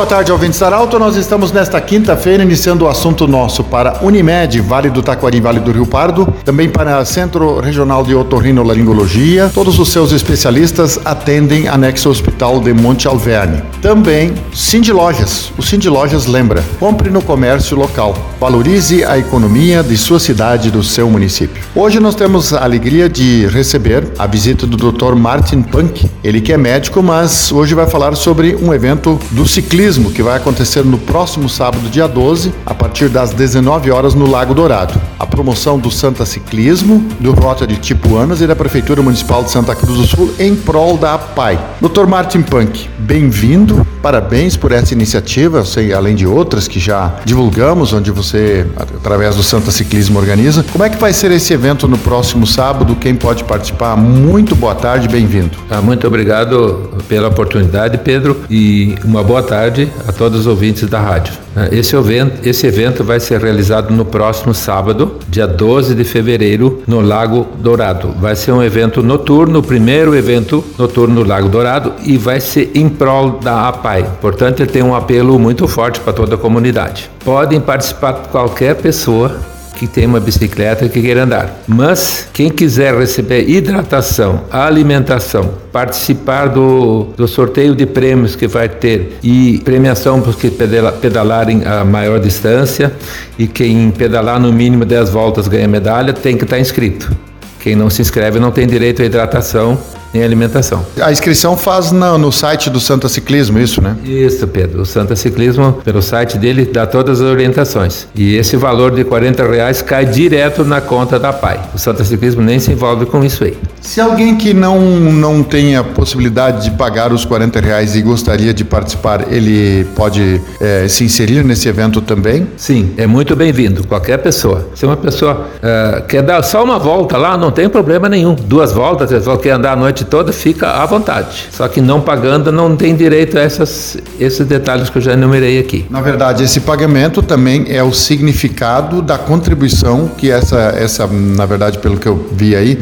Boa tarde, ouvintes da Arauto. Nós estamos nesta quinta-feira iniciando o assunto nosso para Unimed, Vale do Taquari, Vale do Rio Pardo, também para Centro Regional de Otorrinolaringologia. Todos os seus especialistas atendem anexo Hospital de Monte Alverne. Também Cindy Lojas. O Cindy Lojas lembra: compre no comércio local. Valorize a economia de sua cidade do seu município. Hoje nós temos a alegria de receber a visita do Dr. Martin Punk. Ele que é médico, mas hoje vai falar sobre um evento do ciclismo que vai acontecer no próximo sábado, dia 12, a partir das 19 horas no Lago Dourado. A promoção do Santa Ciclismo, do Rota de Tipuanas e da Prefeitura Municipal de Santa Cruz do Sul em prol da APAI. Dr. Martin Punk, bem-vindo. Parabéns por essa iniciativa, sei, além de outras que já divulgamos, onde você, através do Santa Ciclismo, organiza. Como é que vai ser esse evento no próximo sábado? Quem pode participar? Muito boa tarde, bem-vindo. Ah, muito obrigado pela oportunidade, Pedro, e uma boa tarde a todos os ouvintes da rádio. Ah, Esse evento, esse evento vai ser realizado no próximo sábado, dia 12 de fevereiro, no Lago Dourado. Vai ser um evento noturno, o primeiro evento noturno no Lago Dourado, e vai ser em prol da APAI. Portanto, ele tem um apelo muito forte para toda a comunidade. Podem participar qualquer pessoa que tem uma bicicleta que queira andar. Mas quem quiser receber hidratação, alimentação, participar do, do sorteio de prêmios que vai ter e premiação para os que pedala, pedalarem a maior distância e quem pedalar no mínimo 10 voltas ganha medalha, tem que estar inscrito. Quem não se inscreve não tem direito à hidratação nem alimentação. A inscrição faz na- no site do Santa Ciclismo, isso, né? Isso, Pedro. O Santa Ciclismo, pelo site dele, dá todas as orientações. E esse valor de 40 reais cai direto na conta da PAI. O Santa Ciclismo nem se envolve com isso aí. Se alguém que não, não tem a possibilidade de pagar os 40 reais e gostaria de participar, ele pode eh, se inserir nesse evento também? Sim, é muito bem-vindo, qualquer pessoa. Se uma pessoa eh, quer dar só uma volta lá, não tem problema nenhum. Duas voltas, três voltas, quer andar a noite toda, fica à vontade. Só que não pagando, não tem direito a essas, esses detalhes que eu já enumerei aqui. Na verdade, esse pagamento também é o significado da contribuição que essa, essa na verdade, pelo que eu vi aí,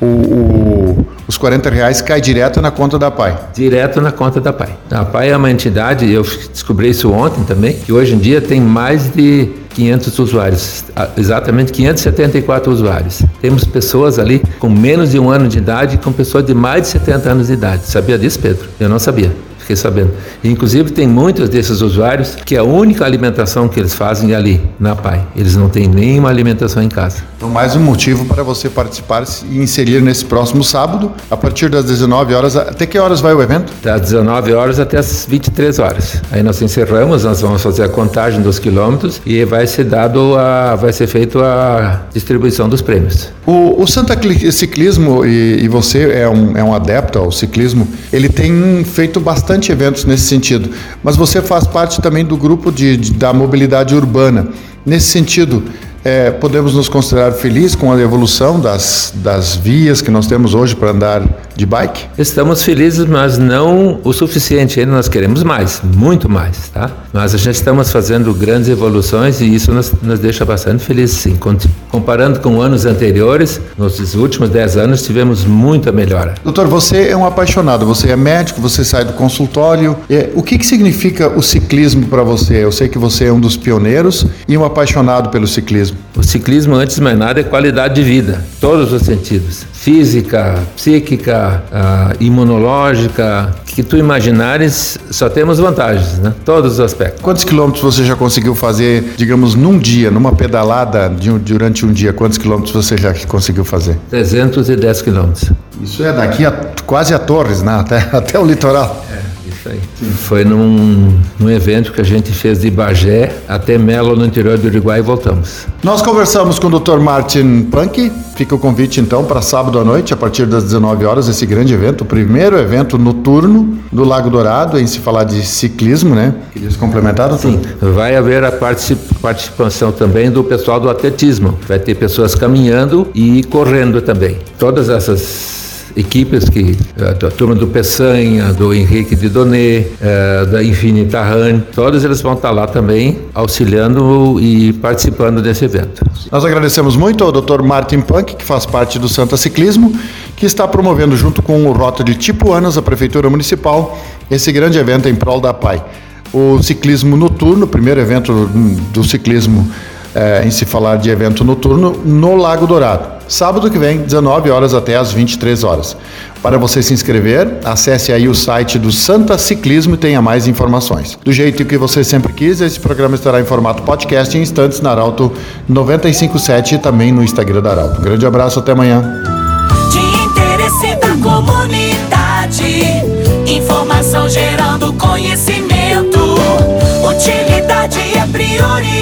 o, o- os 40 reais cai direto na conta da PAI. Direto na conta da PAI. A PAI é uma entidade, eu descobri isso ontem também, que hoje em dia tem mais de 500 usuários, exatamente 574 usuários. Temos pessoas ali com menos de um ano de idade com pessoas de mais de 70 anos de idade. Sabia disso, Pedro? Eu não sabia. Fiquei sabendo. Inclusive, tem muitos desses usuários que a única alimentação que eles fazem é ali, na PAI. Eles não têm nenhuma alimentação em casa. Então, mais um motivo para você participar e inserir nesse próximo sábado, a partir das 19 horas. Até que horas vai o evento? Das 19 horas até as 23 horas. Aí nós encerramos, nós vamos fazer a contagem dos quilômetros e vai ser dado a, vai ser feito a distribuição dos prêmios. O, o Santa Cli- Ciclismo, e, e você é um, é um adepto ao ciclismo, ele tem feito bastante eventos nesse sentido, mas você faz parte também do grupo de, de- da mobilidade urbana. Nesse sentido, é, podemos nos considerar felizes com a evolução das, das vias que nós temos hoje para andar de bike? Estamos felizes, mas não o suficiente ainda. Nós queremos mais, muito mais, tá? Mas a gente estamos fazendo grandes evoluções e isso nos, nos deixa bastante felizes, sim. Com- Comparando com anos anteriores, nos últimos 10 anos tivemos muita melhora. Doutor, você é um apaixonado, você é médico, você sai do consultório. É, o que, que significa o ciclismo para você? Eu sei que você é um dos pioneiros e um apaixonado pelo ciclismo. O ciclismo, antes de mais nada, é qualidade de vida, todos os sentidos. Física, psíquica, ah, imunológica, que tu imaginares, só temos vantagens, né? Todos os aspectos. Quantos quilômetros você já conseguiu fazer, digamos, num dia, numa pedalada de durante um dia? Quantos quilômetros você já conseguiu fazer? 310 quilômetros. Isso é daqui a, quase a Torres, né? até, até o litoral. Isso aí. Foi num, num evento que a gente fez de Bagé até Melo, no interior do Uruguai, e voltamos. Nós conversamos com o Dr. Martin Punk. Fica o convite então para sábado à noite, a partir das 19 horas, esse grande evento, o primeiro evento noturno do Lago Dourado, em se falar de ciclismo, né? Queria se complementar, doutor? Sim, vai haver a particip- participação também do pessoal do atletismo. Vai ter pessoas caminhando e correndo também. Todas essas equipes que a turma do Peçanha, do Henrique de Donê, da Infinita Run, todos eles vão estar lá também auxiliando e participando desse evento. Nós agradecemos muito ao Dr. Martin Punk, que faz parte do Santa Ciclismo, que está promovendo junto com o Rota de Tipuanas, a Prefeitura Municipal, esse grande evento em prol da PAI. O ciclismo noturno, o primeiro evento do ciclismo é, em se falar de evento noturno, no Lago Dourado. Sábado que vem, 19 horas até as 23 horas. Para você se inscrever, acesse aí o site do Santa Ciclismo e tenha mais informações. Do jeito que você sempre quis, esse programa estará em formato podcast em instantes na Arauto 957 e também no Instagram da Arauto. Um grande abraço, até amanhã. De interesse da comunidade, informação gerando conhecimento. Utilidade é prioridade,